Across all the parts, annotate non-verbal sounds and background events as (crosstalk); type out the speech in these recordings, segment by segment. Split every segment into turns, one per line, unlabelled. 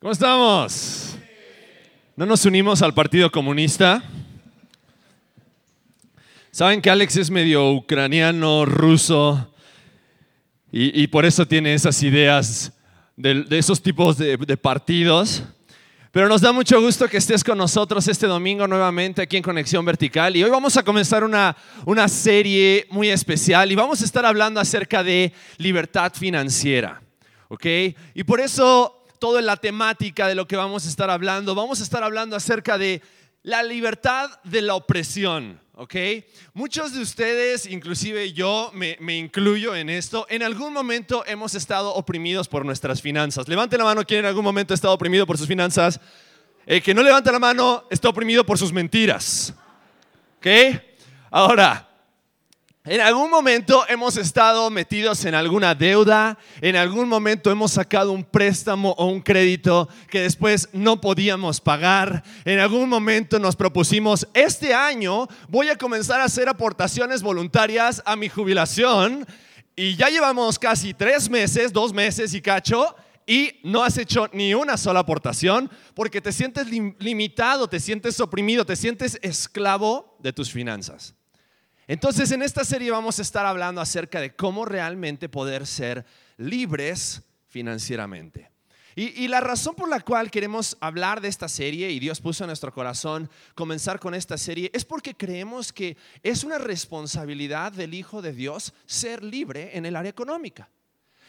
¿Cómo estamos? ¿No nos unimos al Partido Comunista? Saben que Alex es medio ucraniano, ruso, y, por eso tiene esas ideas de, esos tipos de, partidos. Pero nos da mucho gusto que estés con nosotros este domingo nuevamente aquí en Conexión Vertical. Y hoy vamos a comenzar una, una serie muy especial y vamos a estar hablando acerca de libertad financiera. ¿Ok? Y por eso toda la temática de lo que vamos a estar hablando. Vamos a estar hablando acerca de la libertad de la opresión. ¿ok? Muchos de ustedes, inclusive yo me, incluyo en esto, en algún momento hemos estado oprimidos por nuestras finanzas. Levante la mano quien en algún momento ha estado oprimido por sus finanzas. El que no levanta la mano está oprimido por sus mentiras. ¿Ok? Ahora, en algún momento hemos estado metidos en alguna deuda, en algún momento hemos sacado un préstamo o un crédito que después no podíamos pagar, en algún momento nos propusimos, este año voy a comenzar a hacer aportaciones voluntarias a mi jubilación y ya llevamos casi tres meses, dos meses y cacho, y no has hecho ni una sola aportación porque te sientes limitado, te sientes oprimido, te sientes esclavo de tus finanzas. Entonces en esta serie vamos a estar hablando acerca de cómo realmente poder ser libres financieramente. Y, la razón por la cual queremos hablar de esta serie, y Dios puso en nuestro corazón comenzar con esta serie, es porque creemos que es una responsabilidad del Hijo de Dios ser libre en el área económica.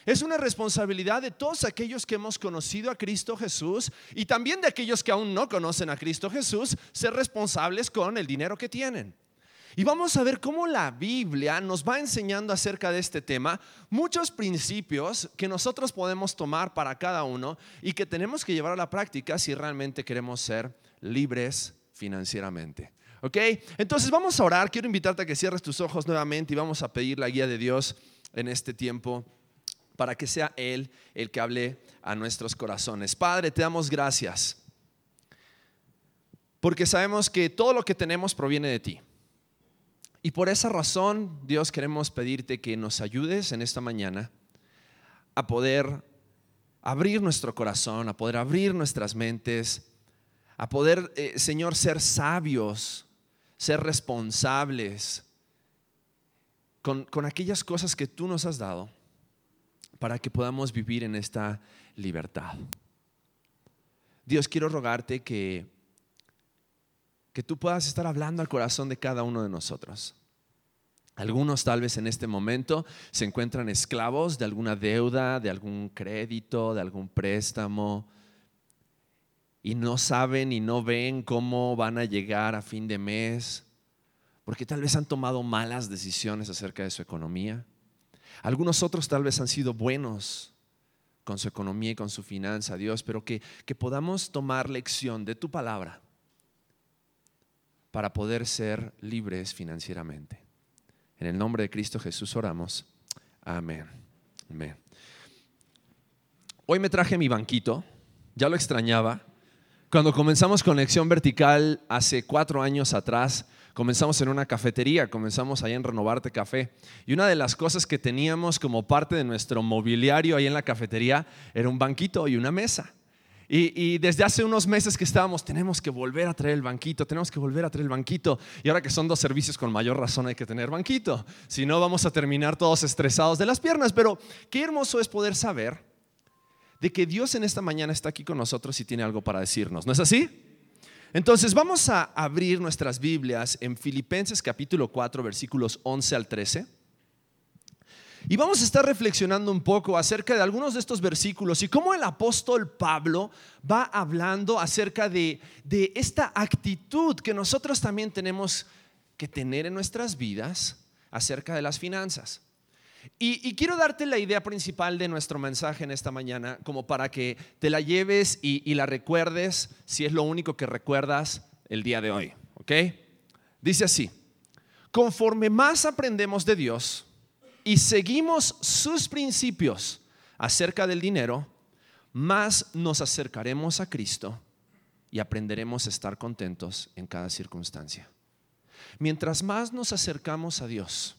Es una responsabilidad de todos aquellos que hemos conocido a Cristo Jesús y también de aquellos que aún no conocen a Cristo Jesús, ser responsables con el dinero que tienen. Y vamos a ver cómo la Biblia nos va enseñando acerca de este tema muchos principios que nosotros podemos tomar para cada uno y que tenemos que llevar a la práctica si realmente queremos ser libres financieramente. ¿Ok? Entonces vamos a orar. Quiero invitarte a que cierres tus ojos nuevamente y vamos a pedir la guía de Dios en este tiempo para que sea Él el que hable a nuestros corazones. Padre, te damos gracias porque sabemos que todo lo que tenemos proviene de ti. Y por esa razón, Dios, queremos pedirte que nos ayudes en esta mañana a poder abrir nuestro corazón, a poder abrir nuestras mentes, a poder, eh, Señor, ser sabios, ser responsables con, con aquellas cosas que tú nos has dado para que podamos vivir en esta libertad. Dios, quiero rogarte que que tú puedas estar hablando al corazón de cada uno de nosotros. Algunos tal vez en este momento se encuentran esclavos de alguna deuda, de algún crédito, de algún préstamo, y no saben y no ven cómo van a llegar a fin de mes, porque tal vez han tomado malas decisiones acerca de su economía. Algunos otros tal vez han sido buenos con su economía y con su finanza, Dios, pero que, que podamos tomar lección de tu palabra para poder ser libres financieramente. En el nombre de Cristo Jesús oramos. Amén. Amén. Hoy me traje mi banquito, ya lo extrañaba. Cuando comenzamos Conexión Vertical hace cuatro años atrás, comenzamos en una cafetería, comenzamos ahí en Renovarte Café. Y una de las cosas que teníamos como parte de nuestro mobiliario ahí en la cafetería era un banquito y una mesa. Y, desde hace unos meses que estábamos, tenemos que volver a traer el banquito, tenemos que volver a traer el banquito. Y ahora que son dos servicios, con mayor razón hay que tener banquito. Si no, vamos a terminar todos estresados de las piernas. Pero qué hermoso es poder saber de que Dios en esta mañana está aquí con nosotros y tiene algo para decirnos. ¿No es así? Entonces vamos a abrir nuestras Biblias en Filipenses capítulo 4, versículos 11 al 13. Y vamos a estar reflexionando un poco acerca de algunos de estos versículos y cómo el apóstol Pablo va hablando acerca de, esta actitud que nosotros también tenemos que tener en nuestras vidas acerca de las finanzas. Y, quiero darte la idea principal de nuestro mensaje en esta mañana, como para que te la lleves y, y la recuerdes si es lo único que recuerdas el día de hoy. ¿Ok? Dice así, conforme más aprendemos de Dios, y seguimos sus principios acerca del dinero, más nos acercaremos a Cristo y aprenderemos a estar contentos en cada circunstancia. Mientras más nos acercamos a Dios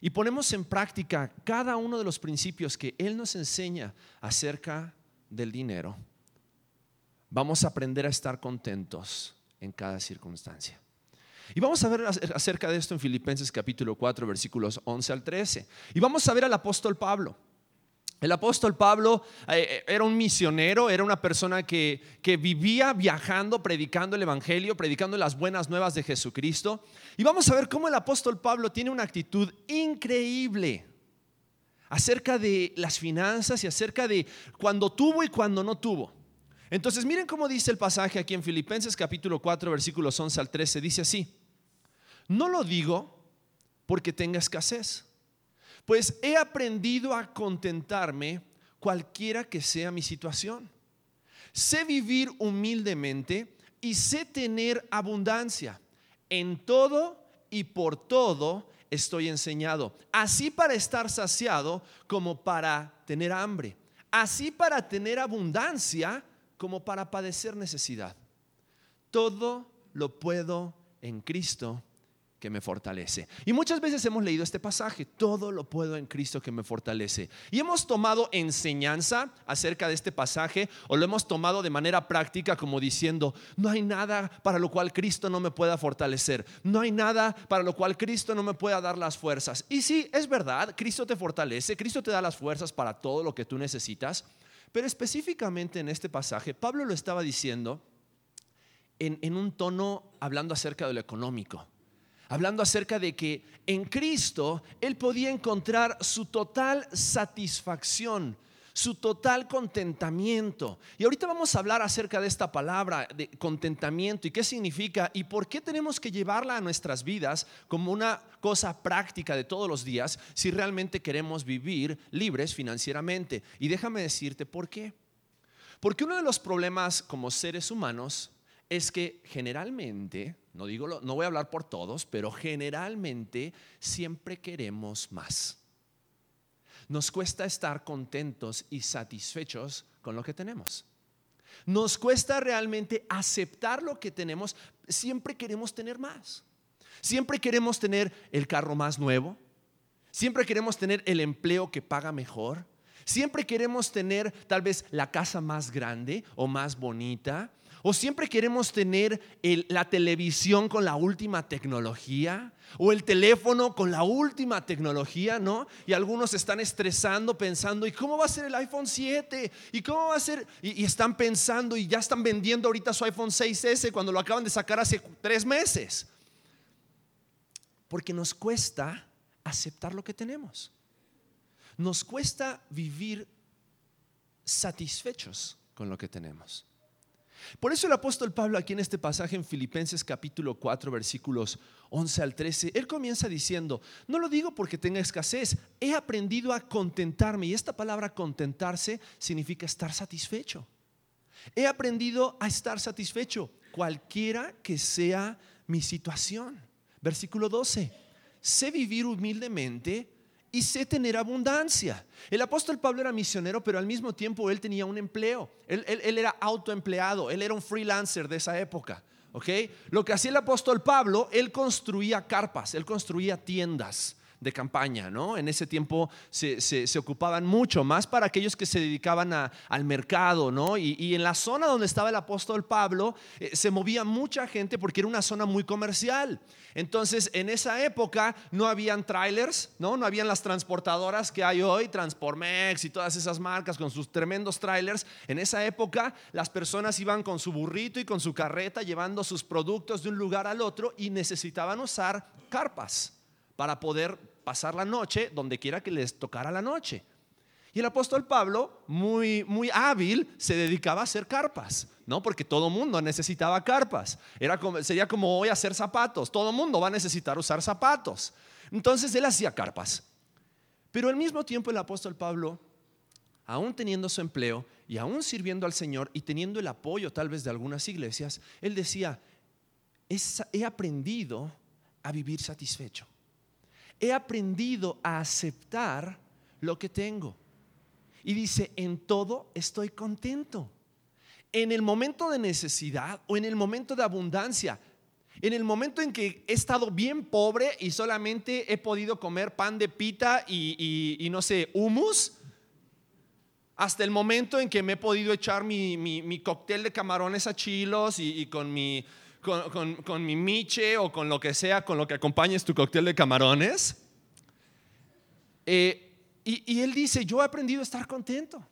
y ponemos en práctica cada uno de los principios que Él nos enseña acerca del dinero, vamos a aprender a estar contentos en cada circunstancia. Y vamos a ver acerca de esto en Filipenses capítulo 4, versículos 11 al 13. Y vamos a ver al apóstol Pablo. El apóstol Pablo eh, eh, era un misionero, era una persona que, que, vivía viajando, predicando el Evangelio, predicando las buenas nuevas de Jesucristo. Y vamos a ver cómo el apóstol Pablo tiene una actitud increíble acerca de las finanzas y acerca de cuando tuvo y cuando no tuvo. Entonces miren cómo dice el pasaje aquí en Filipenses capítulo 4 versículos 11 al 13. Dice así, no lo digo porque tenga escasez pues he aprendido a contentarme cualquiera que sea mi situación. Sé vivir humildemente y sé tener abundancia. En todo y por todo estoy enseñado. Así para estar saciado como para tener hambre. Así para tener abundancia como para padecer necesidad. Todo lo puedo en Cristo que me fortalece. Y muchas veces hemos leído este pasaje, todo lo puedo en Cristo que me fortalece. Y hemos tomado enseñanza acerca de este pasaje o lo hemos tomado de manera práctica como diciendo, no hay nada para lo cual Cristo no me pueda fortalecer, no hay nada para lo cual Cristo no me pueda dar las fuerzas. Y sí, es verdad, Cristo te fortalece, Cristo te da las fuerzas para todo lo que tú necesitas, pero específicamente en este pasaje, Pablo lo estaba diciendo en, en un tono hablando acerca de lo económico hablando acerca de que en Cristo Él podía encontrar su total satisfacción, su total contentamiento. Y ahorita vamos a hablar acerca de esta palabra de contentamiento y qué significa y por qué tenemos que llevarla a nuestras vidas como una cosa práctica de todos los días si realmente queremos vivir libres financieramente. Y déjame decirte por qué. Porque uno de los problemas como seres humanos es que generalmente, no digo no voy a hablar por todos, pero generalmente siempre queremos más. Nos cuesta estar contentos y satisfechos con lo que tenemos. Nos cuesta realmente aceptar lo que tenemos, siempre queremos tener más. Siempre queremos tener el carro más nuevo, siempre queremos tener el empleo que paga mejor, siempre queremos tener tal vez la casa más grande o más bonita, o siempre queremos tener la televisión con la última tecnología o el teléfono con la última tecnología, ¿no? Y algunos están estresando pensando, ¿y cómo va a ser el iPhone 7? ¿Y cómo va a ser? Y, y están pensando y ya están vendiendo ahorita su iPhone 6S cuando lo acaban de sacar hace tres meses. Porque nos cuesta aceptar lo que tenemos. Nos cuesta vivir satisfechos con lo que tenemos. Por eso el apóstol Pablo aquí en este pasaje en Filipenses capítulo 4 versículos 11 al 13, él comienza diciendo, no lo digo porque tenga escasez, he aprendido a contentarme y esta palabra contentarse significa estar satisfecho. He aprendido a estar satisfecho cualquiera que sea mi situación. Versículo 12, sé vivir humildemente y sé tener abundancia. El apóstol Pablo era misionero, pero al mismo tiempo él tenía un empleo. Él, era autoempleado, él era un freelancer de esa época. Lo que hacía el apóstol Pablo, él construía carpas, él construía tiendas de campaña, ¿no? En ese tiempo se, ocupaban mucho, más para aquellos que se dedicaban al mercado, ¿no? Y, en la zona donde estaba el apóstol Pablo eh, se movía mucha gente porque era una zona muy comercial. Entonces, en esa época no habían trailers, ¿no? No habían las transportadoras que hay hoy, Transpormex y todas esas marcas con sus tremendos trailers. En esa época las personas iban con su burrito y con su carreta llevando sus productos de un lugar al otro y necesitaban usar carpas para poder pasar la noche donde quiera que les tocara la noche. Y el apóstol Pablo, muy, muy hábil, se dedicaba a hacer carpas, ¿no? Porque todo mundo necesitaba carpas. Era como, sería como hoy hacer zapatos. Todo mundo va a necesitar usar zapatos. Entonces él hacía carpas. Pero al mismo tiempo el apóstol Pablo, aún teniendo su empleo y aún sirviendo al Señor y teniendo el apoyo tal vez de algunas iglesias, él decía, he aprendido a vivir satisfecho he aprendido a aceptar lo que tengo. Y dice, en todo estoy contento. En el momento de necesidad o en el momento de abundancia, en el momento en que he estado bien pobre y solamente he podido comer pan de pita y, no sé, humus, hasta el momento en que me he podido echar mi, cóctel de camarones a chilos y, con, mi, con, mi miche o con lo que sea, con lo que acompañes tu cóctel de camarones. Eh, y él dice, yo he aprendido a estar contento,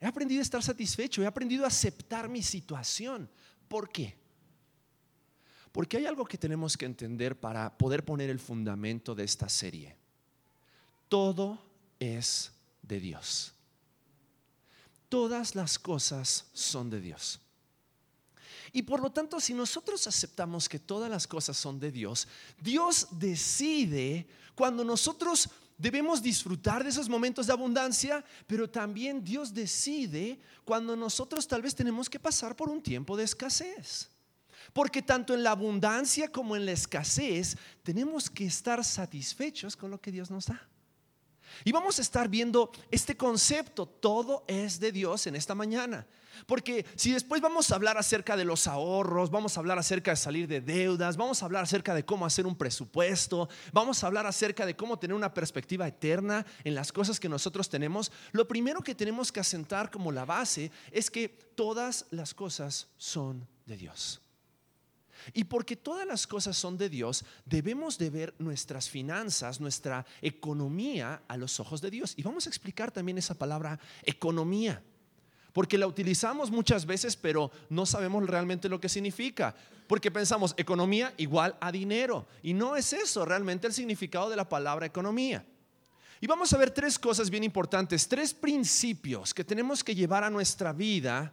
he aprendido a estar satisfecho, he aprendido a aceptar mi situación. ¿Por qué? Porque hay algo que tenemos que entender para poder poner el fundamento de esta serie. Todo es de Dios todas las cosas son de Dios. Y por lo tanto, si nosotros aceptamos que todas las cosas son de Dios, Dios decide cuando nosotros debemos disfrutar de esos momentos de abundancia, pero también Dios decide cuando nosotros tal vez tenemos que pasar por un tiempo de escasez. Porque tanto en la abundancia como en la escasez tenemos que estar satisfechos con lo que Dios nos da. Y vamos a estar viendo este concepto, todo es de Dios en esta mañana. Porque si después vamos a hablar acerca de los ahorros, vamos a hablar acerca de salir de deudas, vamos a hablar acerca de cómo hacer un presupuesto, vamos a hablar acerca de cómo tener una perspectiva eterna en las cosas que nosotros tenemos, lo primero que tenemos que asentar como la base es que todas las cosas son de Dios. Y porque todas las cosas son de Dios, debemos de ver nuestras finanzas, nuestra economía a los ojos de Dios. Y vamos a explicar también esa palabra economía. Porque la utilizamos muchas veces, pero no sabemos realmente lo que significa. Porque pensamos economía igual a dinero. Y no es eso realmente el significado de la palabra economía. Y vamos a ver tres cosas bien importantes, tres principios que tenemos que llevar a nuestra vida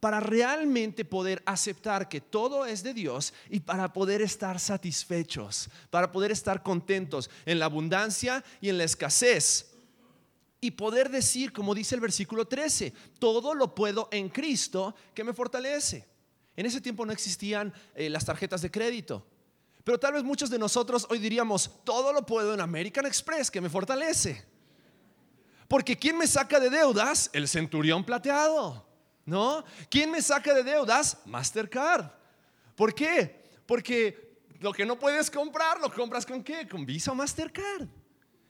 para realmente poder aceptar que todo es de Dios y para poder estar satisfechos, para poder estar contentos en la abundancia y en la escasez. Y poder decir, como dice el versículo 13, todo lo puedo en Cristo que me fortalece. En ese tiempo no existían eh, las tarjetas de crédito. Pero tal vez muchos de nosotros hoy diríamos, todo lo puedo en American Express que me fortalece. Porque ¿quién me saca de deudas? El centurión plateado. ¿No? ¿Quién me saca de deudas? Mastercard. ¿Por qué? Porque lo que no puedes comprar, lo compras con qué? Con Visa o Mastercard.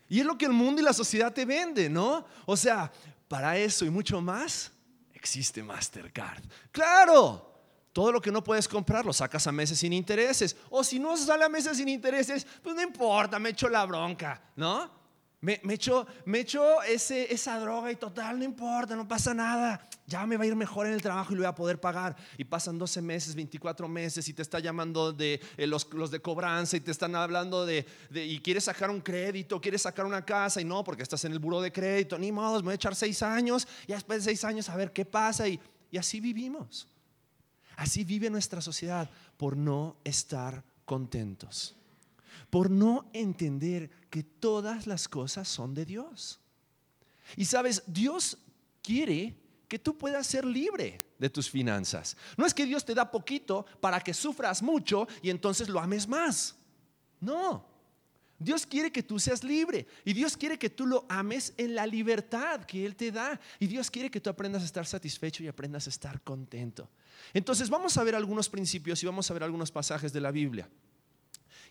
Y es lo que el mundo y la sociedad te vende, ¿no? O sea, para eso y mucho más, existe Mastercard. Claro, todo lo que no puedes comprar lo sacas a meses sin intereses. O si no sale a meses sin intereses, pues no importa, me echo la bronca, ¿no? Me, me echo, me echo ese, esa droga y total, no importa, no pasa nada. Ya me va a ir mejor en el trabajo y lo voy a poder pagar. Y pasan 12 meses, 24 meses y te está llamando de eh, los, los, de cobranza y te están hablando de, y quieres sacar un crédito, quieres sacar una casa y no, porque estás en el buro de crédito. Ni modo, me voy a echar seis años y después de seis años a ver qué pasa. Y así vivimos. Así vive nuestra sociedad por no estar contentos por no entender que todas las cosas son de Dios. Y sabes, Dios quiere que tú puedas ser libre de tus finanzas. No es que Dios te da poquito para que sufras mucho y entonces lo ames más. No. Dios quiere que tú seas libre y Dios quiere que tú lo ames en la libertad que Él te da y Dios quiere que tú aprendas a estar satisfecho y aprendas a estar contento. Entonces vamos a ver algunos principios y vamos a ver algunos pasajes de la Biblia.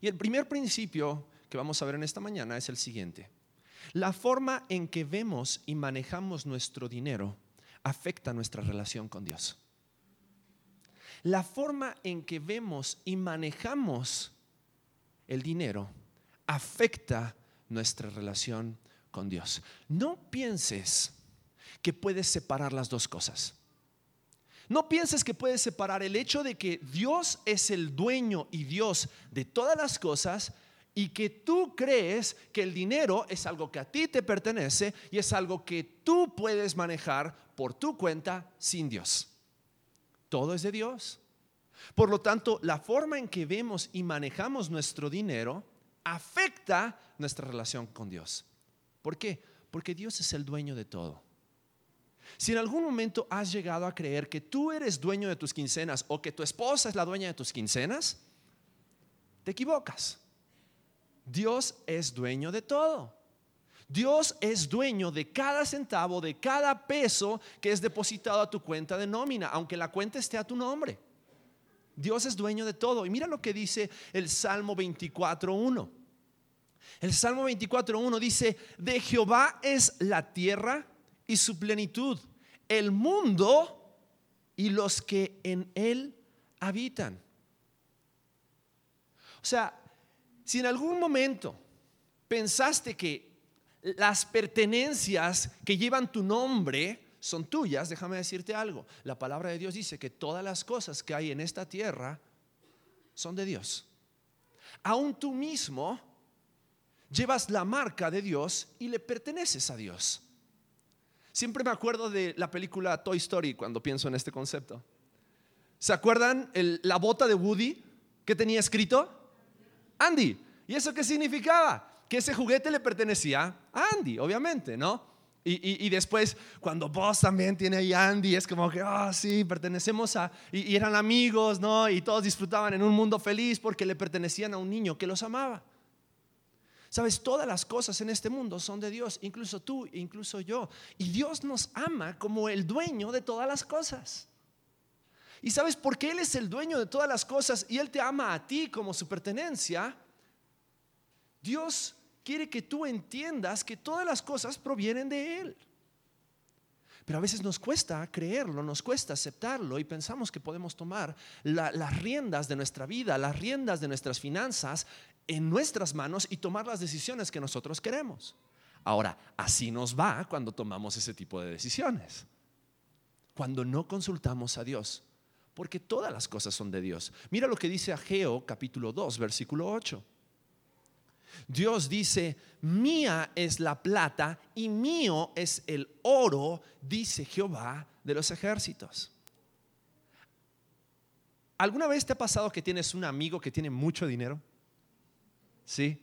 Y el primer principio que vamos a ver en esta mañana es el siguiente. La forma en que vemos y manejamos nuestro dinero afecta nuestra relación con Dios. La forma en que vemos y manejamos el dinero afecta nuestra relación con Dios. No pienses que puedes separar las dos cosas. No pienses que puedes separar el hecho de que Dios es el dueño y Dios de todas las cosas y que tú crees que el dinero es algo que a ti te pertenece y es algo que tú puedes manejar por tu cuenta sin Dios. Todo es de Dios. Por lo tanto, la forma en que vemos y manejamos nuestro dinero afecta nuestra relación con Dios. ¿Por qué? Porque Dios es el dueño de todo. Si en algún momento has llegado a creer que tú eres dueño de tus quincenas o que tu esposa es la dueña de tus quincenas, te equivocas. Dios es dueño de todo. Dios es dueño de cada centavo, de cada peso que es depositado a tu cuenta de nómina, aunque la cuenta esté a tu nombre. Dios es dueño de todo. Y mira lo que dice el Salmo 24.1. El Salmo 24.1 dice, de Jehová es la tierra y su plenitud,
el mundo y los que en él habitan. O sea, si en algún momento pensaste que las pertenencias que llevan tu nombre son tuyas, déjame decirte algo. La palabra de Dios dice que todas las cosas que hay en esta tierra son de Dios. Aún tú mismo llevas la marca de Dios y le perteneces a Dios. Siempre me acuerdo de la película Toy Story cuando pienso en este concepto. ¿Se acuerdan la bota de Woody que tenía escrito? Andy. ¿Y eso qué significaba? Que ese juguete le pertenecía a Andy, obviamente, ¿no? Y, después, cuando vos también tiene ahí Andy, es como que, ah, sí, pertenecemos a. Y, y, eran amigos, ¿no? Y todos disfrutaban en un mundo feliz porque le pertenecían a un niño que los amaba. Sabes, todas las cosas en este mundo son de Dios, incluso tú, incluso yo. Y Dios nos ama como el dueño de todas las cosas. Y sabes por qué Él es el dueño de todas las cosas y Él te ama a ti como su pertenencia. Dios quiere que tú entiendas que todas las cosas provienen de Él. Pero a veces nos cuesta creerlo, nos cuesta aceptarlo y pensamos que podemos tomar las riendas de nuestra vida, las riendas de nuestras finanzas en nuestras manos y tomar las decisiones que nosotros queremos. Ahora, así nos va cuando tomamos ese tipo de decisiones. Cuando no consultamos a Dios, porque todas las cosas son de Dios. Mira lo que dice Ageo capítulo 2, versículo 8. Dios dice, mía es la plata y mío es el oro, dice Jehová de los ejércitos. ¿Alguna vez te ha pasado que tienes un amigo que tiene mucho dinero? ¿Sí?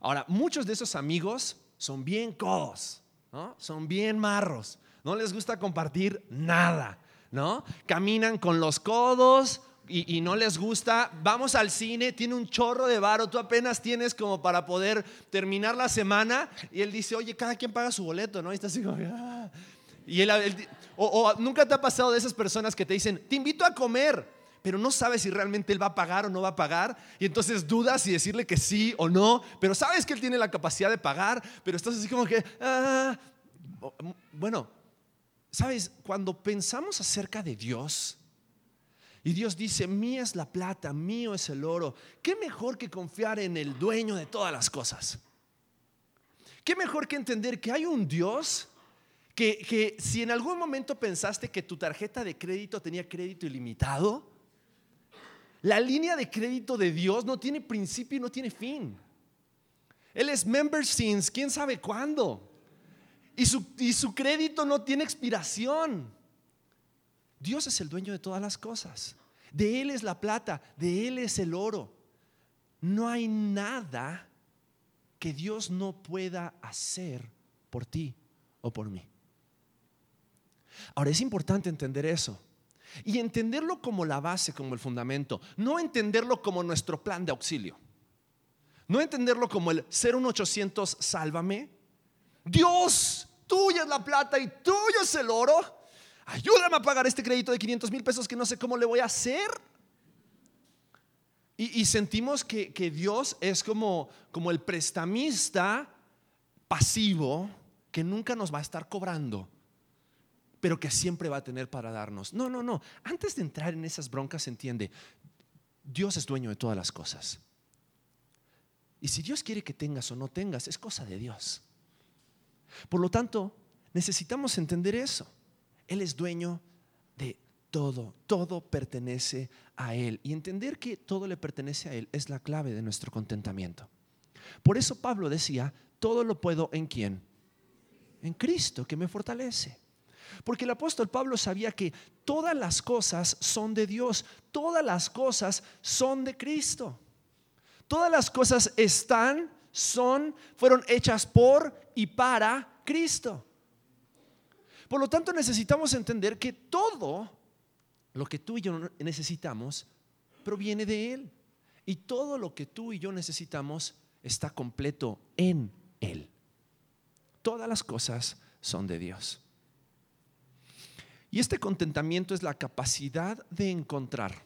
Ahora, muchos de esos amigos son bien codos, ¿no? Son bien marros, no les gusta compartir nada, ¿no? Caminan con los codos y, no les gusta, vamos al cine, tiene un chorro de varo, tú apenas tienes como para poder terminar la semana y él dice, oye, cada quien paga su boleto, ¿no? Y está así como, ah". Y él, o nunca te ha pasado de esas personas que te dicen, te invito a comer pero no sabes si realmente Él va a pagar o no va a pagar. Y entonces dudas si decirle que sí o no, pero sabes que Él tiene la capacidad de pagar, pero estás así como que, ah". bueno, sabes, cuando pensamos acerca de Dios, y Dios dice, mía es la plata, mío es el oro, ¿qué mejor que confiar en el dueño de todas las cosas? ¿Qué mejor que entender que hay un Dios que, que si en algún momento pensaste que tu tarjeta de crédito tenía crédito ilimitado, la línea de crédito de Dios no tiene principio y no tiene fin. Él es member since, quién sabe cuándo. Y su, y su crédito no tiene expiración. Dios es el dueño de todas las cosas. De Él es la plata, de Él es el oro. No hay nada que Dios no pueda hacer por ti o por mí. Ahora es importante entender eso. Y entenderlo como la base, como el fundamento. No entenderlo como nuestro plan de auxilio. No entenderlo como el ser un 800, sálvame. Dios, tuya es la plata y tuyo es el oro. Ayúdame a pagar este crédito de 500 mil pesos que no sé cómo le voy a hacer. Y, sentimos que, que, Dios es como, como el prestamista pasivo que nunca nos va a estar cobrando pero que siempre va a tener para darnos. No, no, no. Antes de entrar en esas broncas, entiende, Dios es dueño de todas las cosas. Y si Dios quiere que tengas o no tengas, es cosa de Dios. Por lo tanto, necesitamos entender eso. Él es dueño de todo, todo pertenece a Él. Y entender que todo le pertenece a Él es la clave de nuestro contentamiento. Por eso Pablo decía, todo lo puedo en quién? En Cristo, que me fortalece. Porque el apóstol Pablo sabía que todas las cosas son de Dios, todas las cosas son de Cristo. Todas las cosas están, son, fueron hechas por y para Cristo. Por lo tanto, necesitamos entender que todo lo que tú y yo necesitamos proviene de Él. Y todo lo que tú y yo necesitamos está completo en Él. Todas las cosas son de Dios. Y este contentamiento es la capacidad de encontrar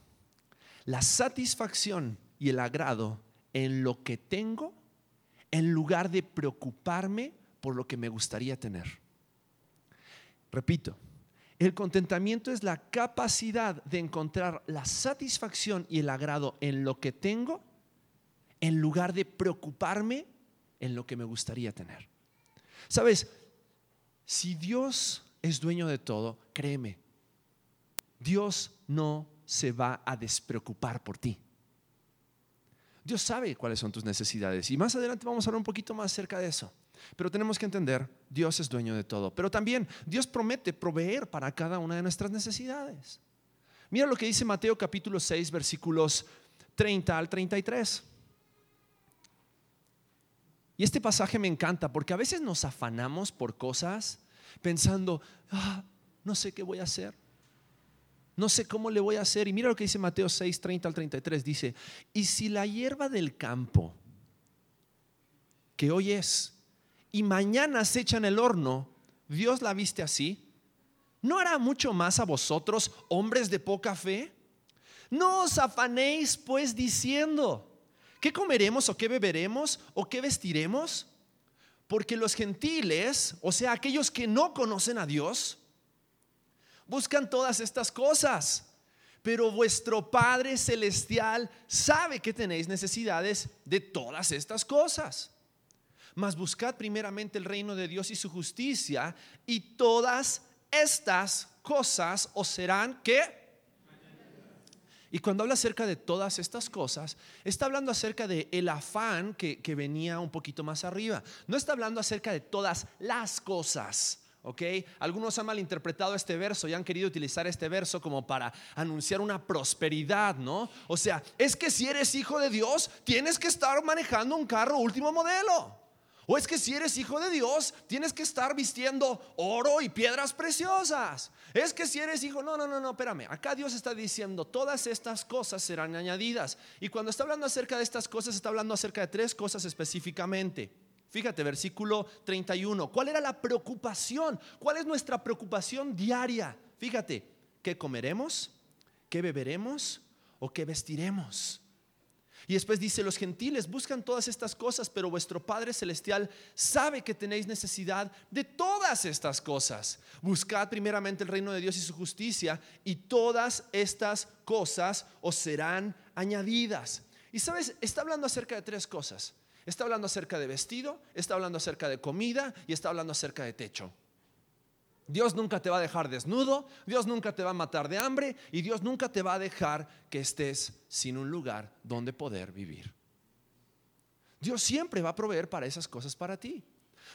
la satisfacción y el agrado en lo que tengo en lugar de preocuparme por lo que me gustaría tener. Repito, El contentamiento es la capacidad de encontrar la satisfacción y el agrado en lo que tengo en lugar de preocuparme en lo que me gustaría tener. Sabes, si Dios es dueño de todo, créeme, Dios no se va a despreocupar por ti. Dios sabe cuáles son tus necesidades y más adelante vamos a hablar un poquito más acerca de eso. Pero tenemos que entender, Dios es dueño de todo. Pero también Dios promete proveer para cada una de nuestras necesidades. Mira lo que dice Mateo capítulo 6, versículos 30 al 33. Y este pasaje me encanta porque a veces nos afanamos por cosas pensando, ah, no sé qué voy a hacer. No sé cómo le voy a hacer. Y mira lo que dice Mateo 6, 30 al 33. Dice, y si la hierba del campo, que hoy es, y mañana se echa en el horno, Dios la viste así, ¿no hará mucho más a vosotros, hombres de poca fe? No os afanéis pues diciendo, ¿qué comeremos o qué beberemos o qué vestiremos? Porque los gentiles, o sea, aquellos que no conocen a Dios, buscan todas estas cosas. Pero vuestro Padre Celestial sabe que tenéis necesidades de todas estas cosas. Mas buscad primeramente el reino de Dios y su justicia, y todas estas cosas os serán que y cuando habla acerca de todas estas cosas, está hablando acerca de el afán que, que, venía un poquito más arriba. No está hablando acerca de todas las cosas. ¿ok? Algunos han malinterpretado este verso y han querido utilizar este verso como para anunciar una prosperidad, ¿no? O sea, es que si eres hijo de Dios, tienes que estar manejando un carro último modelo. O es que si eres hijo de Dios, tienes que estar vistiendo oro y piedras preciosas. Es que si eres hijo, no, no, no, no, espérame. Acá Dios está diciendo, todas estas cosas serán añadidas. Y cuando está hablando acerca de estas cosas, está hablando acerca de tres cosas específicamente. Fíjate, versículo 31. ¿Cuál era la preocupación? ¿Cuál es nuestra preocupación diaria? Fíjate, ¿qué comeremos? ¿Qué beberemos? ¿O qué vestiremos? Y después dice, los gentiles buscan todas estas cosas, pero vuestro Padre Celestial sabe que tenéis necesidad de todas estas cosas. Buscad primeramente el reino de Dios y su justicia, y todas estas cosas os serán añadidas. Y sabes, está hablando acerca de tres cosas. Está hablando acerca de vestido, está hablando acerca de comida y está hablando acerca de techo. Dios nunca te va a dejar desnudo, Dios nunca te va a matar de hambre y Dios nunca te va a dejar que estés sin un lugar donde poder vivir. Dios siempre va a proveer para esas cosas para ti.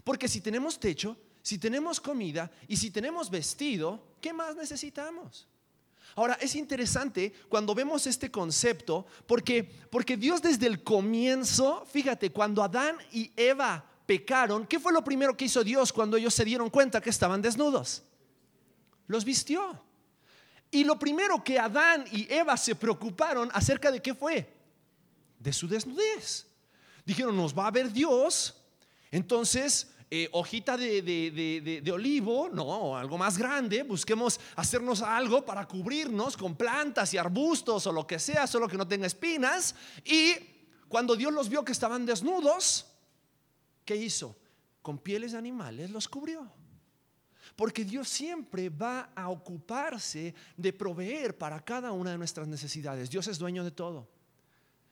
Porque si tenemos techo, si tenemos comida y si tenemos vestido, ¿qué más necesitamos? Ahora, es interesante cuando vemos este concepto, porque, porque Dios desde el comienzo, fíjate, cuando Adán y Eva pecaron, ¿qué fue lo primero que hizo Dios cuando ellos se dieron cuenta que estaban desnudos? Los vistió. Y lo primero que Adán y Eva se preocuparon acerca de qué fue? De su desnudez. Dijeron, nos va a ver Dios, entonces eh, hojita de, olivo, no, algo más grande, busquemos hacernos algo para cubrirnos con plantas y arbustos o lo que sea, solo que no tenga espinas. Y cuando Dios los vio que estaban desnudos, ¿qué hizo? Con pieles de animales los cubrió. Porque Dios siempre va a ocuparse de proveer para cada una de nuestras necesidades. Dios es dueño de todo.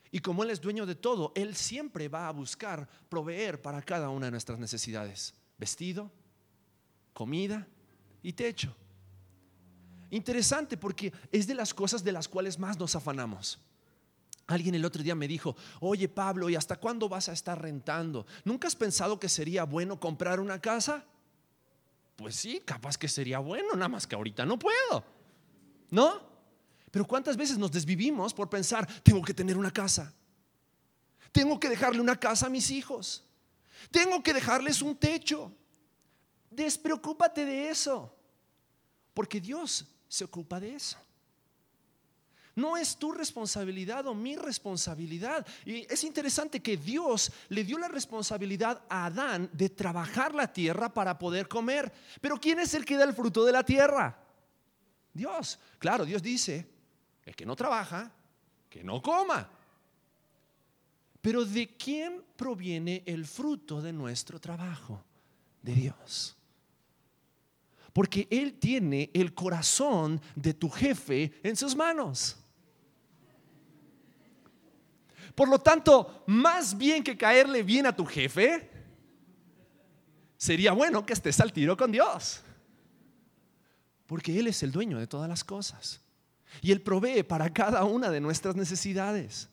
Y como Él es dueño de todo, Él siempre va a buscar proveer para cada una de nuestras necesidades. Vestido, comida y techo. Interesante porque es de las cosas de las cuales más nos afanamos. Alguien el otro día me dijo, oye Pablo, ¿y hasta cuándo vas a estar rentando? ¿Nunca has pensado que sería bueno comprar una casa? Pues sí, capaz que sería bueno, nada más que ahorita no puedo. ¿No? Pero ¿cuántas veces nos desvivimos por pensar, tengo que tener una casa? Tengo que dejarle una casa a mis hijos. Tengo que dejarles un techo. Despreocúpate de eso, porque Dios se ocupa de eso. No es tu responsabilidad o mi responsabilidad. Y es interesante que Dios le dio la responsabilidad a Adán de trabajar la tierra para poder comer. Pero ¿quién es el que da el fruto de la tierra? Dios. Claro, Dios dice, el que no trabaja, que no coma. Pero ¿de quién proviene el fruto de nuestro trabajo? De Dios. Porque Él tiene el corazón de tu jefe en sus manos. Por lo tanto, más bien que caerle bien a tu jefe, sería bueno que estés al tiro con Dios. Porque Él es el dueño de todas las cosas. Y Él provee para cada una de nuestras necesidades.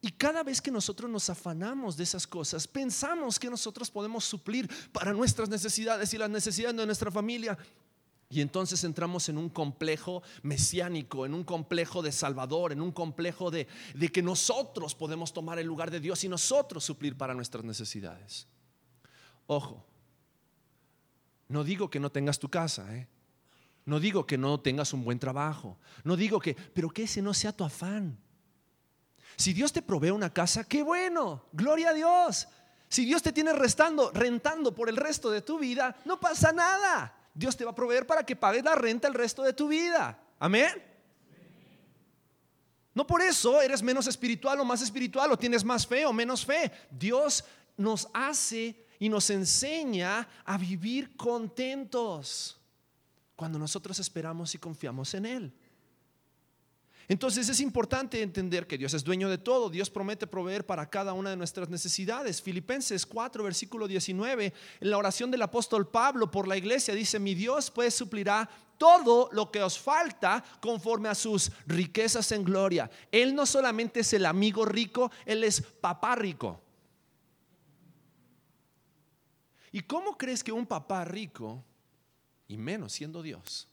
Y cada vez que nosotros nos afanamos de esas cosas, pensamos que nosotros podemos suplir para nuestras necesidades y las necesidades de nuestra familia. Y entonces entramos en un complejo mesiánico, en un complejo de Salvador, en un complejo de, de que nosotros podemos tomar el lugar de Dios y nosotros suplir para nuestras necesidades. Ojo, no digo que no tengas tu casa, ¿eh? no digo que no tengas un buen trabajo, no digo que, pero que ese no sea tu afán. Si Dios te provee una casa, qué bueno, gloria a Dios. Si Dios te tiene restando, rentando por el resto de tu vida, no pasa nada. Dios te va a proveer para que pagues la renta el resto de tu vida. Amén. No por eso eres menos espiritual o más espiritual o tienes más fe o menos fe. Dios nos hace y nos enseña a vivir contentos cuando nosotros esperamos y confiamos en Él. Entonces es importante entender que Dios es dueño de todo. Dios promete proveer para cada una de nuestras necesidades. Filipenses 4, versículo 19, en la oración del apóstol Pablo por la iglesia dice, mi Dios pues suplirá todo lo que os falta conforme a sus riquezas en gloria. Él no solamente es el amigo rico, Él es papá rico. ¿Y cómo crees que un papá rico, y menos siendo Dios,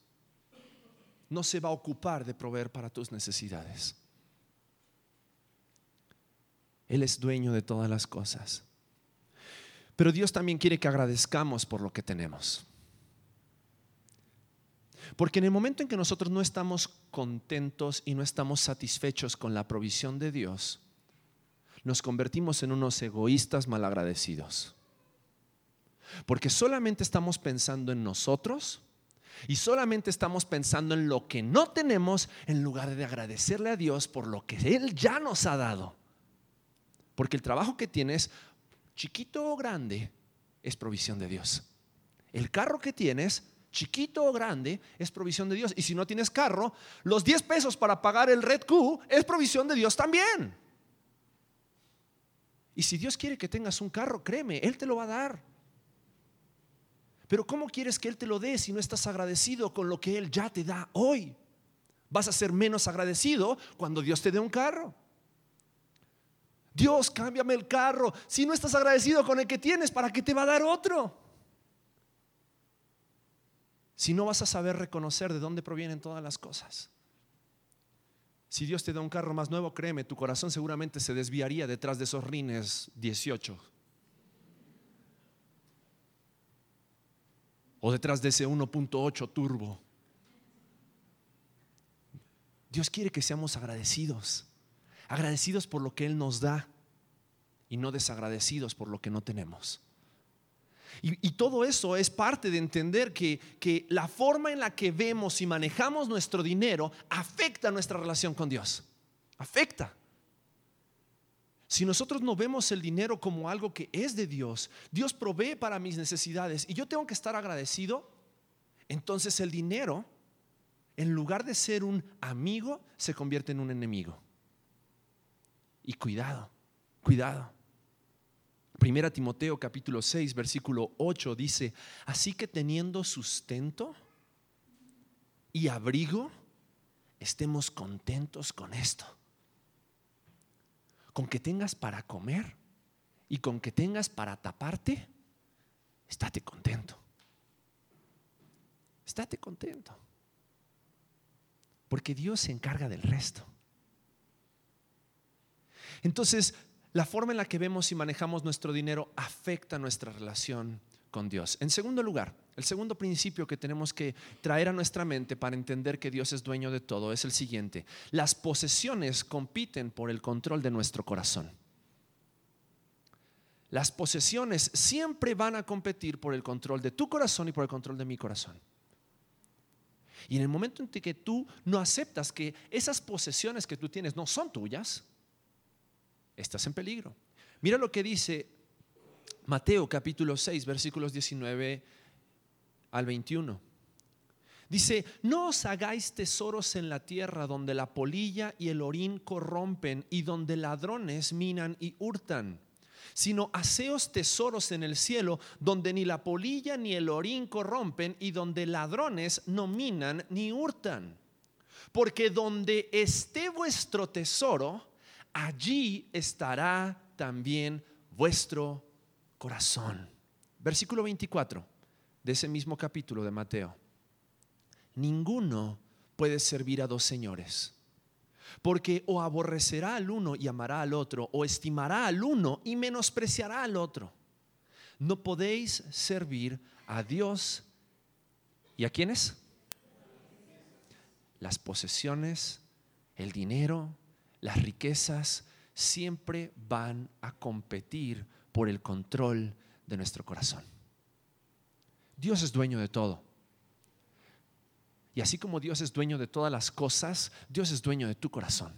no se va a ocupar de proveer para tus necesidades. Él es dueño de todas las cosas. Pero Dios también quiere que agradezcamos por lo que tenemos. Porque en el momento en que nosotros no estamos contentos y no estamos satisfechos con la provisión de Dios, nos convertimos en unos egoístas malagradecidos. Porque solamente estamos pensando en nosotros y solamente estamos pensando en lo que no tenemos en lugar de agradecerle a Dios por lo que Él ya nos ha dado. Porque el trabajo que tienes, chiquito o grande, es provisión de Dios. El carro que tienes, chiquito o grande, es provisión de Dios. Y si no tienes carro, los 10 pesos para pagar el Red Q es provisión de Dios también. Y si Dios quiere que tengas un carro, créeme, Él te lo va a dar. Pero ¿cómo quieres que Él te lo dé si no estás agradecido con lo que Él ya te da hoy? Vas a ser menos agradecido cuando Dios te dé un carro. Dios, cámbiame el carro. Si no estás agradecido con el que tienes, ¿para qué te va a dar otro? Si no vas a saber reconocer de dónde provienen todas las cosas. Si Dios te da un carro más nuevo, créeme, tu corazón seguramente se desviaría detrás de esos rines 18 o detrás de ese 1.8 turbo. Dios quiere que seamos agradecidos, agradecidos por lo que Él nos da y no desagradecidos por lo que no tenemos. Y, todo eso es parte de entender que, que la forma en la que vemos y manejamos nuestro dinero afecta nuestra relación con Dios. Afecta. Si nosotros no vemos el dinero como algo que es de Dios, Dios provee para mis necesidades y yo tengo que estar agradecido, entonces el dinero, en lugar de ser un amigo, se convierte en un enemigo. Y cuidado, cuidado. Primera Timoteo capítulo 6, versículo 8 dice, así que teniendo sustento y abrigo, estemos contentos con esto con que tengas para comer y con que tengas para taparte, estate contento. Estate contento. Porque Dios se encarga del resto. Entonces, la forma en la que vemos y manejamos nuestro dinero afecta nuestra relación con Dios. En segundo lugar, el segundo principio que tenemos que traer a nuestra mente para entender que Dios es dueño de todo es el siguiente. Las posesiones compiten por el control de nuestro corazón. Las posesiones siempre van a competir por el control de tu corazón y por el control de mi corazón. Y en el momento en que tú no aceptas que esas posesiones que tú tienes no son tuyas, estás en peligro. Mira lo que dice Mateo capítulo 6, versículos 19 al 21. Dice, no os hagáis tesoros en la tierra donde la polilla y el orín corrompen y donde ladrones minan y hurtan, sino haceos tesoros en el cielo donde ni la polilla ni el orín corrompen y donde ladrones no minan ni hurtan. Porque donde esté vuestro tesoro, allí estará también vuestro corazón. Versículo 24 de ese mismo capítulo de Mateo. Ninguno puede servir a dos señores, porque o aborrecerá al uno y amará al otro, o estimará al uno y menospreciará al otro. No podéis servir a Dios y a quiénes? Las posesiones, el dinero, las riquezas siempre van a competir por el control de nuestro corazón. Dios es dueño de todo. Y así como Dios es dueño de todas las cosas, Dios es dueño de tu corazón.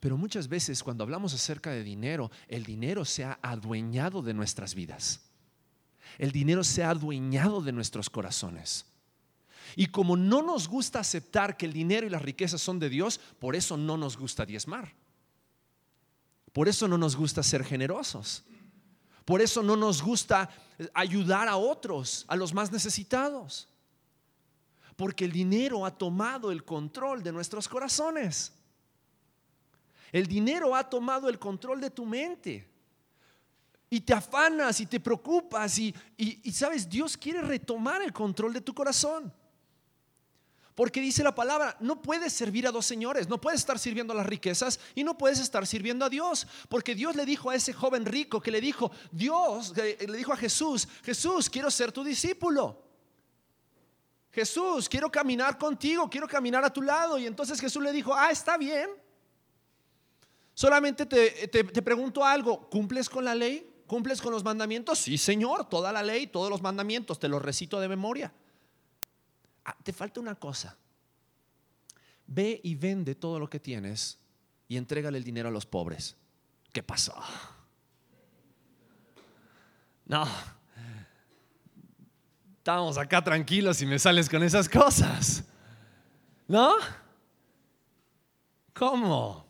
Pero muchas veces cuando hablamos acerca de dinero, el dinero se ha adueñado de nuestras vidas. El dinero se ha adueñado de nuestros corazones. Y como no nos gusta aceptar que el dinero y las riquezas son de Dios, por eso no nos gusta diezmar. Por eso no nos gusta ser generosos. Por eso no nos gusta ayudar a otros, a los más necesitados. Porque el dinero ha tomado el control de nuestros corazones. El dinero ha tomado el control de tu mente. Y te afanas y te preocupas y, y, sabes, Dios quiere retomar el control de tu corazón. Porque dice la palabra, no puedes servir a dos señores, no puedes estar sirviendo a las riquezas y no puedes estar sirviendo a Dios. Porque Dios le dijo a ese joven rico que le dijo, Dios, le dijo a Jesús, Jesús, quiero ser tu discípulo. Jesús, quiero caminar contigo, quiero caminar a tu lado. Y entonces Jesús le dijo, ah, está bien. Solamente te, te pregunto algo, ¿cumples con la ley? ¿Cumples con los mandamientos? Sí, Señor, toda la ley, todos los mandamientos, te los recito de memoria. Ah, te falta una cosa. Ve y vende todo lo que tienes y entrégale el dinero a los pobres. ¿Qué pasó? No. Estamos acá tranquilos y me sales con esas cosas. ¿No? ¿Cómo?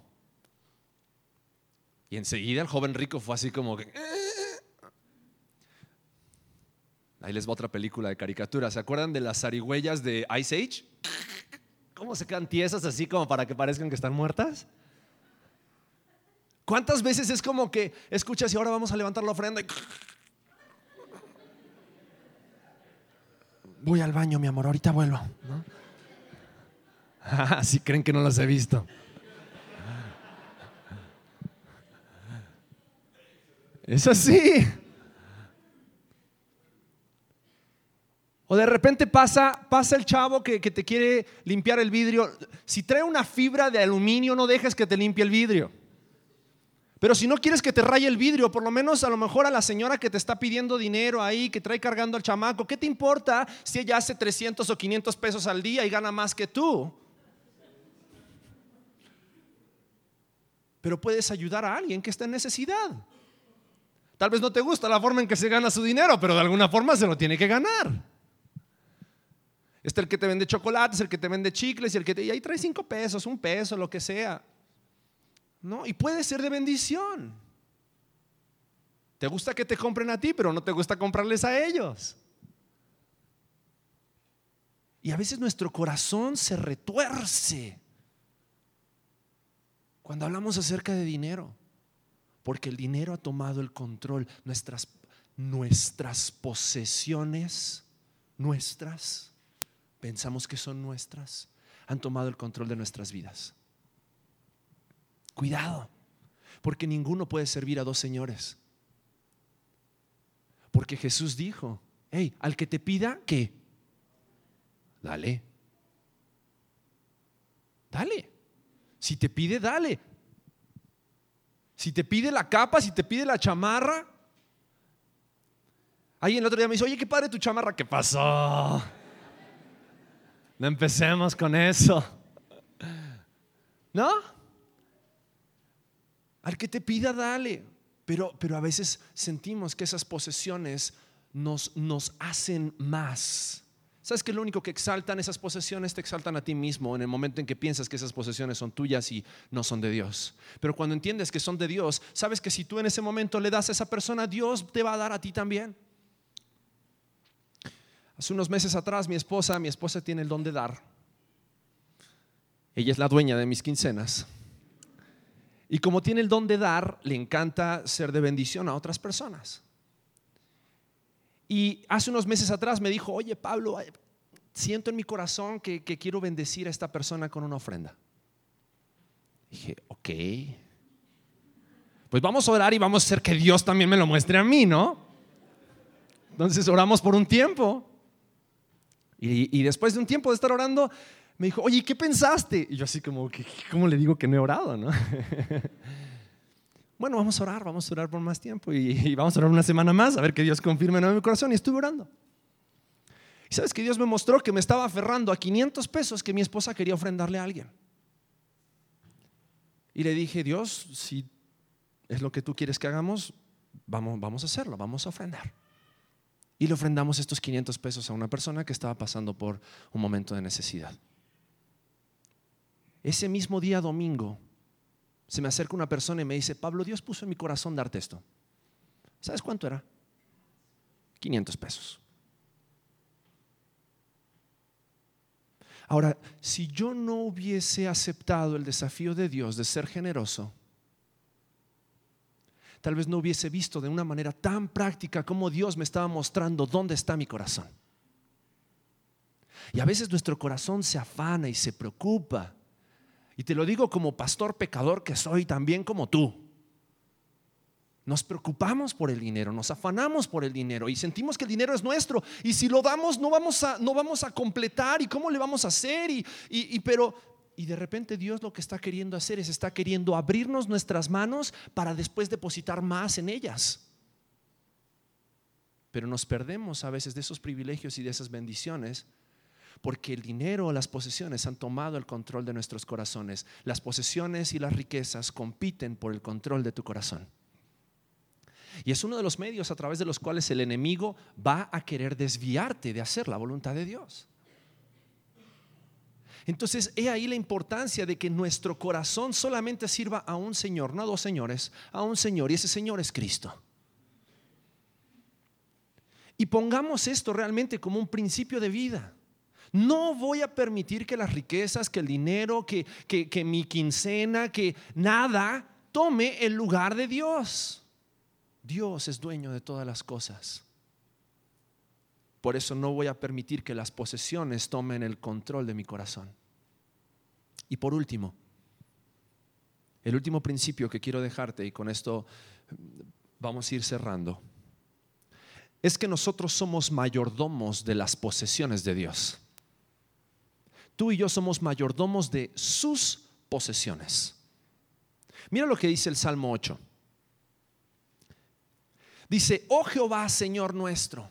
Y enseguida el joven rico fue así como que... Eh, Ahí les va otra película de caricatura. ¿Se acuerdan de las zarigüeyas de Ice Age? ¿Cómo se quedan tiesas así como para que parezcan que están muertas? ¿Cuántas veces es como que escuchas y ahora vamos a levantar la ofrenda y... Voy al baño, mi amor, ahorita vuelvo. (laughs) si creen que no las he visto. Es así. O de repente pasa, pasa el chavo que, que, te quiere limpiar el vidrio. Si trae una fibra de aluminio, no dejes que te limpie el vidrio. Pero si no quieres que te raye el vidrio, por lo menos a lo mejor a la señora que te está pidiendo dinero ahí, que trae cargando al chamaco, ¿qué te importa si ella hace 300 o 500 pesos al día y gana más que tú? Pero puedes ayudar a alguien que está en necesidad. Tal vez no te gusta la forma en que se gana su dinero, pero de alguna forma se lo tiene que ganar. Está el que te vende chocolates, el que te vende chicles y el que te... Y ahí trae cinco pesos, un peso, lo que sea. ¿No? Y puede ser de bendición. Te gusta que te compren a ti, pero no te gusta comprarles a ellos. Y a veces nuestro corazón se retuerce cuando hablamos acerca de dinero, porque el dinero ha tomado el control. Nuestras, nuestras posesiones, nuestras, pensamos que son nuestras, han tomado el control de nuestras vidas. Cuidado, porque ninguno puede servir a dos señores. Porque Jesús dijo, hey, al que te pida, ¿qué? Dale. Dale. Si te pide, dale. Si te pide la capa, si te pide la chamarra. Alguien el otro día me dice, oye, qué padre tu chamarra. ¿Qué pasó? No empecemos con eso. ¿No? Al que te pida, dale. Pero, pero a veces sentimos que esas posesiones nos, nos hacen más. ¿Sabes que lo único que exaltan esas posesiones te exaltan a ti mismo en el momento en que piensas que esas posesiones son tuyas y no son de Dios? Pero cuando entiendes que son de Dios, sabes que si tú en ese momento le das a esa persona, Dios te va a dar a ti también. Hace unos meses atrás mi esposa, mi esposa tiene el don de dar. Ella es la dueña de mis quincenas. Y como tiene el don de dar, le encanta ser de bendición a otras personas. Y hace unos meses atrás me dijo, oye Pablo, siento en mi corazón que, quiero bendecir a esta persona con una ofrenda. Dije, ok. Pues vamos a orar y vamos a hacer que Dios también me lo muestre a mí, ¿no? Entonces oramos por un tiempo. Y, y después de un tiempo de estar orando, me dijo, oye, ¿qué pensaste? Y yo así como, ¿cómo le digo que no he orado, no? (laughs) bueno, vamos a orar, vamos a orar por más tiempo y, vamos a orar una semana más a ver que Dios confirme en mi corazón. Y estuve orando. Y sabes que Dios me mostró que me estaba aferrando a 500 pesos que mi esposa quería ofrendarle a alguien. Y le dije, Dios, si es lo que tú quieres que hagamos, vamos, vamos a hacerlo, vamos a ofrendar. Y le ofrendamos estos 500 pesos a una persona que estaba pasando por un momento de necesidad. Ese mismo día domingo, se me acerca una persona y me dice, Pablo, Dios puso en mi corazón darte esto. ¿Sabes cuánto era? 500 pesos. Ahora, si yo no hubiese aceptado el desafío de Dios de ser generoso, tal vez no hubiese visto de una manera tan práctica como Dios me estaba mostrando dónde está mi corazón. Y a veces nuestro corazón se afana y se preocupa y te lo digo como pastor pecador que soy, también como tú. Nos preocupamos por el dinero, nos afanamos por el dinero y sentimos que el dinero es nuestro. Y si lo damos, no vamos a, no vamos a completar. ¿Y cómo le vamos a hacer? Y, y, pero, y de repente Dios lo que está queriendo hacer es está queriendo abrirnos nuestras manos para después depositar más en ellas. Pero nos perdemos a veces de esos privilegios y de esas bendiciones porque el dinero o las posesiones han tomado el control de nuestros corazones. Las posesiones y las riquezas compiten por el control de tu corazón. Y es uno de los medios a través de los cuales el enemigo va a querer desviarte de hacer la voluntad de Dios. Entonces, he ahí la importancia de que nuestro corazón solamente sirva a un Señor, no a dos señores, a un Señor, y ese Señor es Cristo. Y pongamos esto realmente como un principio de vida. No voy a permitir que las riquezas, que el dinero, que, que, mi quincena, que nada tome el lugar de Dios. Dios es dueño de todas las cosas. Por eso no voy a permitir que las posesiones tomen el control de mi corazón. Y por último, el último principio que quiero dejarte, y con esto vamos a ir cerrando, es que nosotros somos mayordomos de las posesiones de Dios tú y yo somos mayordomos de sus posesiones. Mira lo que dice el Salmo 8. Dice, oh Jehová, Señor nuestro,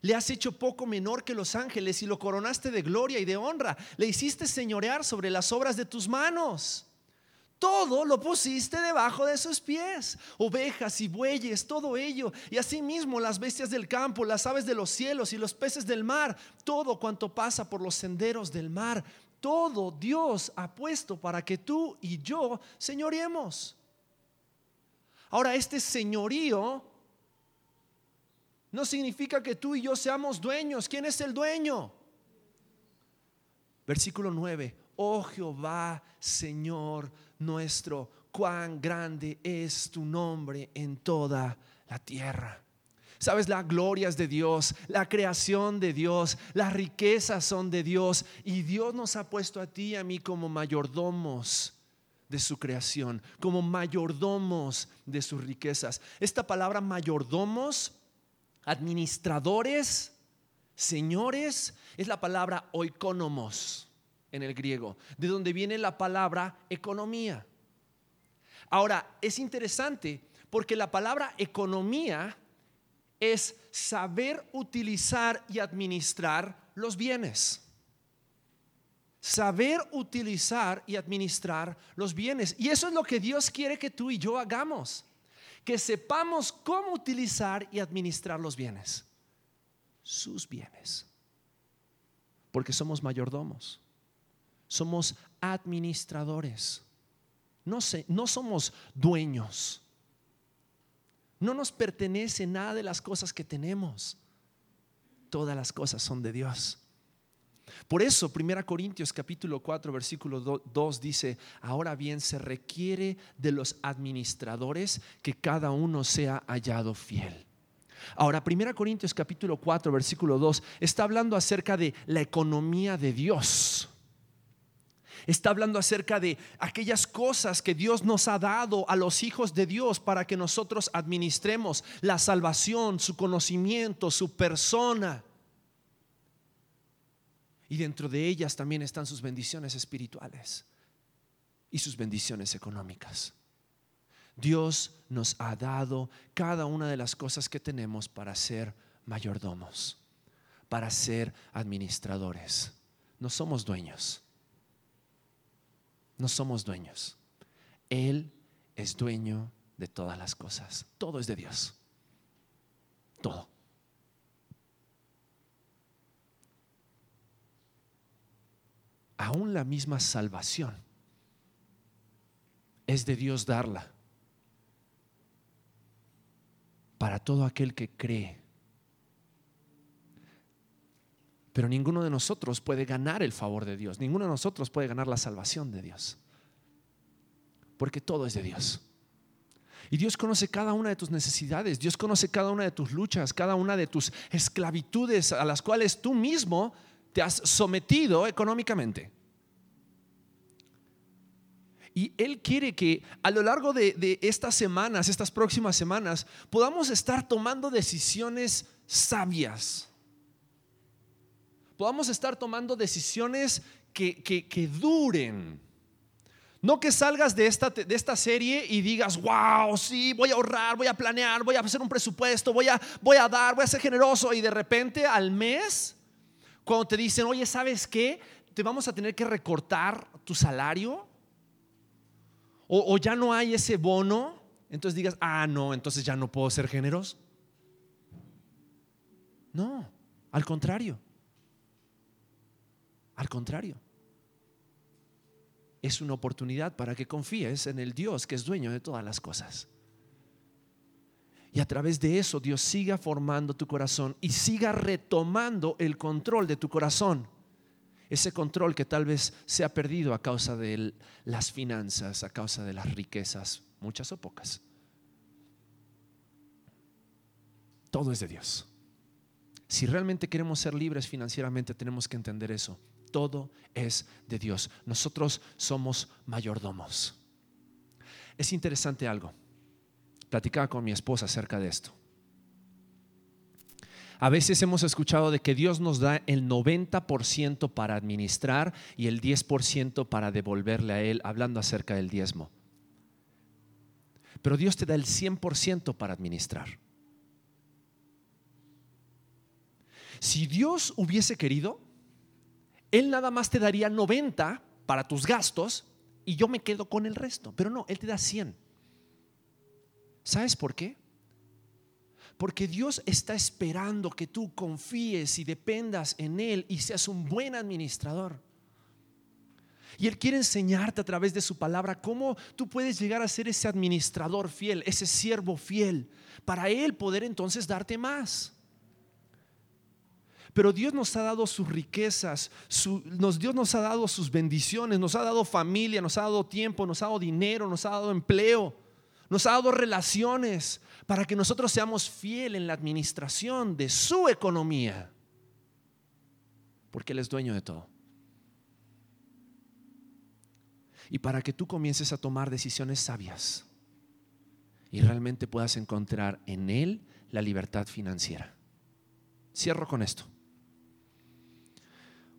Le has hecho poco menor que los ángeles y lo coronaste de gloria y de honra. Le hiciste señorear sobre las obras de tus manos. Todo lo pusiste debajo de sus pies, ovejas y bueyes, todo ello, y asimismo las bestias del campo, las aves de los cielos y los peces del mar, todo cuanto pasa por los senderos del mar, todo Dios ha puesto para que tú y yo señoremos. Ahora, este señorío no significa que tú y yo seamos dueños. ¿Quién es el dueño? Versículo 9, oh Jehová, Señor nuestro, cuán grande es tu nombre en toda la tierra. Sabes, la gloria es de Dios, la creación de Dios, las riquezas son de Dios y Dios nos ha puesto a ti y a mí como mayordomos de su creación, como mayordomos de sus riquezas. Esta palabra mayordomos, administradores, señores, es la palabra oikonomos en el griego, de donde viene la palabra economía. Ahora, es interesante porque la palabra economía es saber utilizar y administrar los bienes saber utilizar y administrar los bienes. Y eso es lo que Dios quiere que tú y yo hagamos. Que sepamos cómo utilizar y administrar los bienes. Sus bienes. Porque somos mayordomos. Somos administradores. No, no somos dueños. No nos pertenece nada de las cosas que tenemos. Todas las cosas son de Dios. Por eso, 1 Corintios capítulo 4, versículo 2 dice, ahora bien se requiere de los administradores que cada uno sea hallado fiel. Ahora, 1 Corintios capítulo 4, versículo 2 está hablando acerca de la economía de Dios. Está hablando acerca de aquellas cosas que Dios nos ha dado a los hijos de Dios para que nosotros administremos la salvación, su conocimiento, su persona. Y dentro de ellas también están sus bendiciones espirituales y sus bendiciones económicas. Dios nos ha dado cada una de las cosas que tenemos para ser mayordomos, para ser administradores. No somos dueños. No somos dueños. Él es dueño de todas las cosas. Todo es de Dios. Todo. Aún la misma salvación es de Dios darla para todo aquel que cree. Pero ninguno de nosotros puede ganar el favor de Dios, ninguno de nosotros puede ganar la salvación de Dios, porque todo es de Dios. Y Dios conoce cada una de tus necesidades, Dios conoce cada una de tus luchas, cada una de tus esclavitudes a las cuales tú mismo te has sometido económicamente. Y Él quiere que a lo largo de, estas semanas, estas próximas semanas, podamos estar tomando decisiones sabias. Podamos estar tomando decisiones que, que, duren. No que salgas de esta, de esta serie y digas, wow, sí, voy a ahorrar, voy a planear, voy a hacer un presupuesto, voy a, voy a dar, voy a ser generoso. Y de repente al mes cuando te dicen, oye, ¿sabes qué? Te vamos a tener que recortar tu salario. O, ya no hay ese bono. Entonces digas, ah, no, entonces ya no puedo ser generoso. No, al contrario. Al contrario. Es una oportunidad para que confíes en el Dios que es dueño de todas las cosas. Y a través de eso Dios siga formando tu corazón y siga retomando el control de tu corazón. Ese control que tal vez se ha perdido a causa de las finanzas, a causa de las riquezas, muchas o pocas. Todo es de Dios. Si realmente queremos ser libres financieramente, tenemos que entender eso. Todo es de Dios. Nosotros somos mayordomos. Es interesante algo platicaba con mi esposa acerca de esto. A veces hemos escuchado de que Dios nos da el 90% para administrar y el 10% para devolverle a Él, hablando acerca del diezmo. Pero Dios te da el 100% para administrar. Si Dios hubiese querido, Él nada más te daría 90 para tus gastos y yo me quedo con el resto. Pero no, Él te da 100. ¿Sabes por qué? Porque Dios está esperando que tú confíes y dependas en Él y seas un buen administrador. Y Él quiere enseñarte a través de su palabra cómo tú puedes llegar a ser ese administrador fiel, ese siervo fiel, para Él poder entonces darte más. Pero Dios nos ha dado sus riquezas, Dios nos ha dado sus bendiciones, nos ha dado familia, nos ha dado tiempo, nos ha dado dinero, nos ha dado empleo nos ha dado relaciones para que nosotros seamos fieles en la administración de su economía, porque Él es dueño de todo. y para que tú comiences a tomar decisiones sabias y realmente puedas encontrar en Él la libertad financiera. Cierro con esto.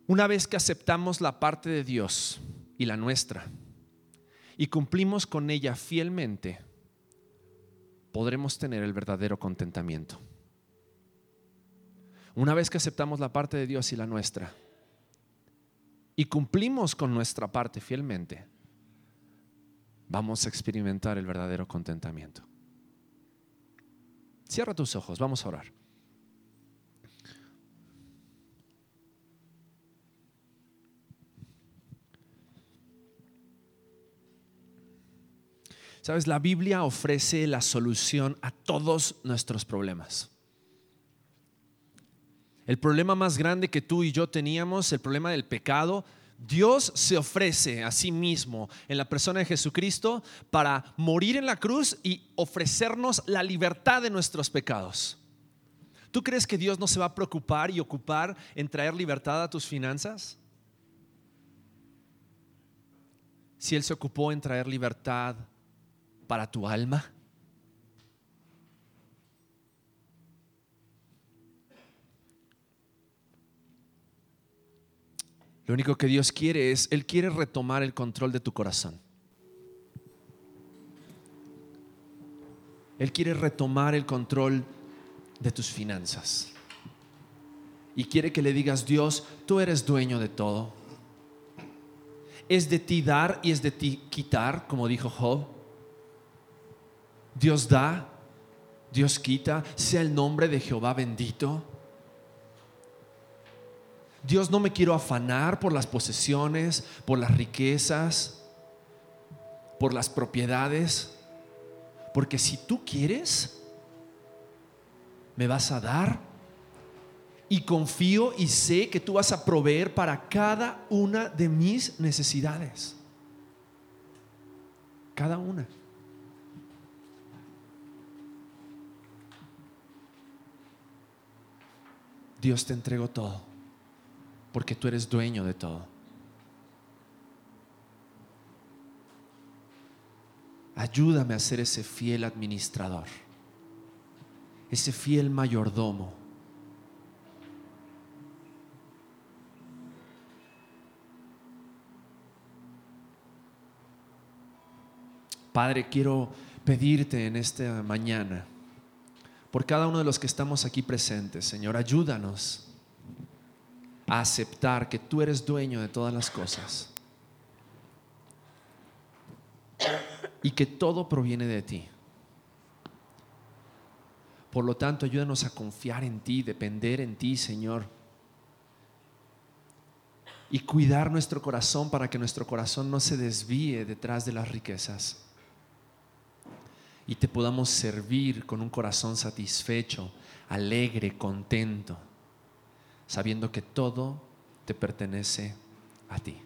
Una vez que aceptamos la parte de Dios y la nuestra y cumplimos con ella fielmente, podremos tener el verdadero contentamiento. Una vez que aceptamos la parte de Dios y la nuestra y cumplimos con nuestra parte fielmente, vamos a experimentar el verdadero contentamiento. Cierra tus ojos, vamos a orar. Sabes, la Biblia ofrece la solución a todos nuestros problemas. El problema más grande que tú y yo teníamos, el problema del pecado, Dios se ofrece a sí mismo en la persona de Jesucristo para morir en la cruz y ofrecernos la libertad de nuestros pecados. ¿Tú crees que Dios no se va a preocupar y ocupar en traer libertad a tus finanzas? Si Él se ocupó en traer libertad para tu alma. Lo único que Dios quiere es, Él quiere retomar el control de tu corazón. Él quiere retomar el control de tus finanzas. Y quiere que le digas, Dios, tú eres dueño de todo. Es de ti dar y es de ti quitar, como dijo Job. Dios da, Dios quita, sea el nombre de Jehová bendito. Dios no me quiero afanar por las posesiones, por las riquezas, por las propiedades, porque si tú quieres, me vas a dar y confío y sé que tú vas a proveer para cada una de mis necesidades. Cada una. Dios te entregó todo porque tú eres dueño de todo. Ayúdame a ser ese fiel administrador, ese fiel mayordomo. Padre, quiero pedirte en esta mañana, por cada uno de los que estamos aquí presentes, Señor, ayúdanos a aceptar que tú eres dueño de todas las cosas y que todo proviene de ti. Por lo tanto, ayúdanos a confiar en ti, depender en ti, Señor. Y cuidar nuestro corazón para que nuestro corazón no se desvíe detrás de las riquezas. Y te podamos servir con un corazón satisfecho, alegre, contento sabiendo que todo te pertenece a ti.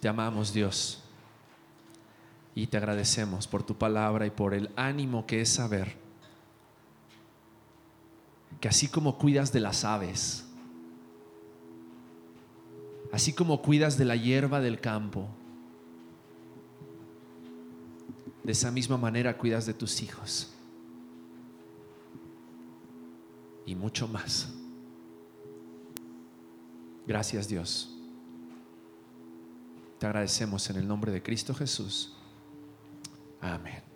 Te amamos Dios y te agradecemos por tu palabra y por el ánimo que es saber que así como cuidas de las aves, así como cuidas de la hierba del campo, de esa misma manera cuidas de tus hijos y mucho más. Gracias Dios. Te agradecemos en el nombre de Cristo Jesús. Amén.